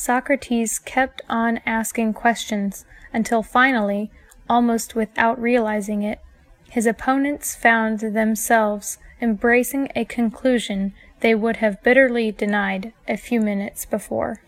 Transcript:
Socrates kept on asking questions until finally, almost without realizing it, his opponents found themselves embracing a conclusion they would have bitterly denied a few minutes before.